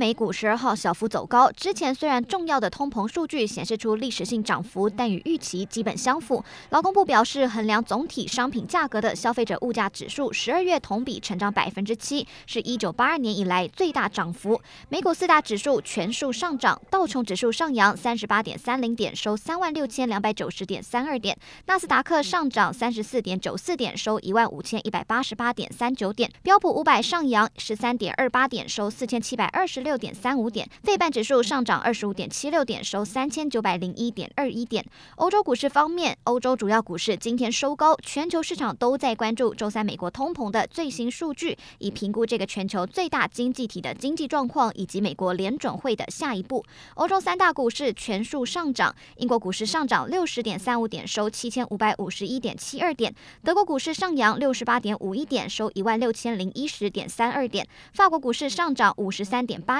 美股十二号小幅走高，之前虽然重要的通膨数据显示出历史性涨幅，但与预期基本相符。劳工部表示，衡量总体商品价格的消费者物价指数十二月同比成长百分之七，是一九八二年以来最大涨幅。美股四大指数全数上涨，道琼指数上扬三十八点三零点，收三万六千两百九十点三二点；纳斯达克上涨三十四点九四点，收一万五千一百八十八点三九点；标普五百上扬十三点二八点，收四千七百二十六。六点三五点，费半指数上涨二十五点七六点，收三千九百零一点二一点。欧洲股市方面，欧洲主要股市今天收高，全球市场都在关注周三美国通膨的最新数据，以评估这个全球最大经济体的经济状况以及美国联准会的下一步。欧洲三大股市全数上涨，英国股市上涨六十点三五点，收七千五百五十一点七二点；德国股市上扬六十八点五一点，收一万六千零一十点三二点；法国股市上涨五十三点八。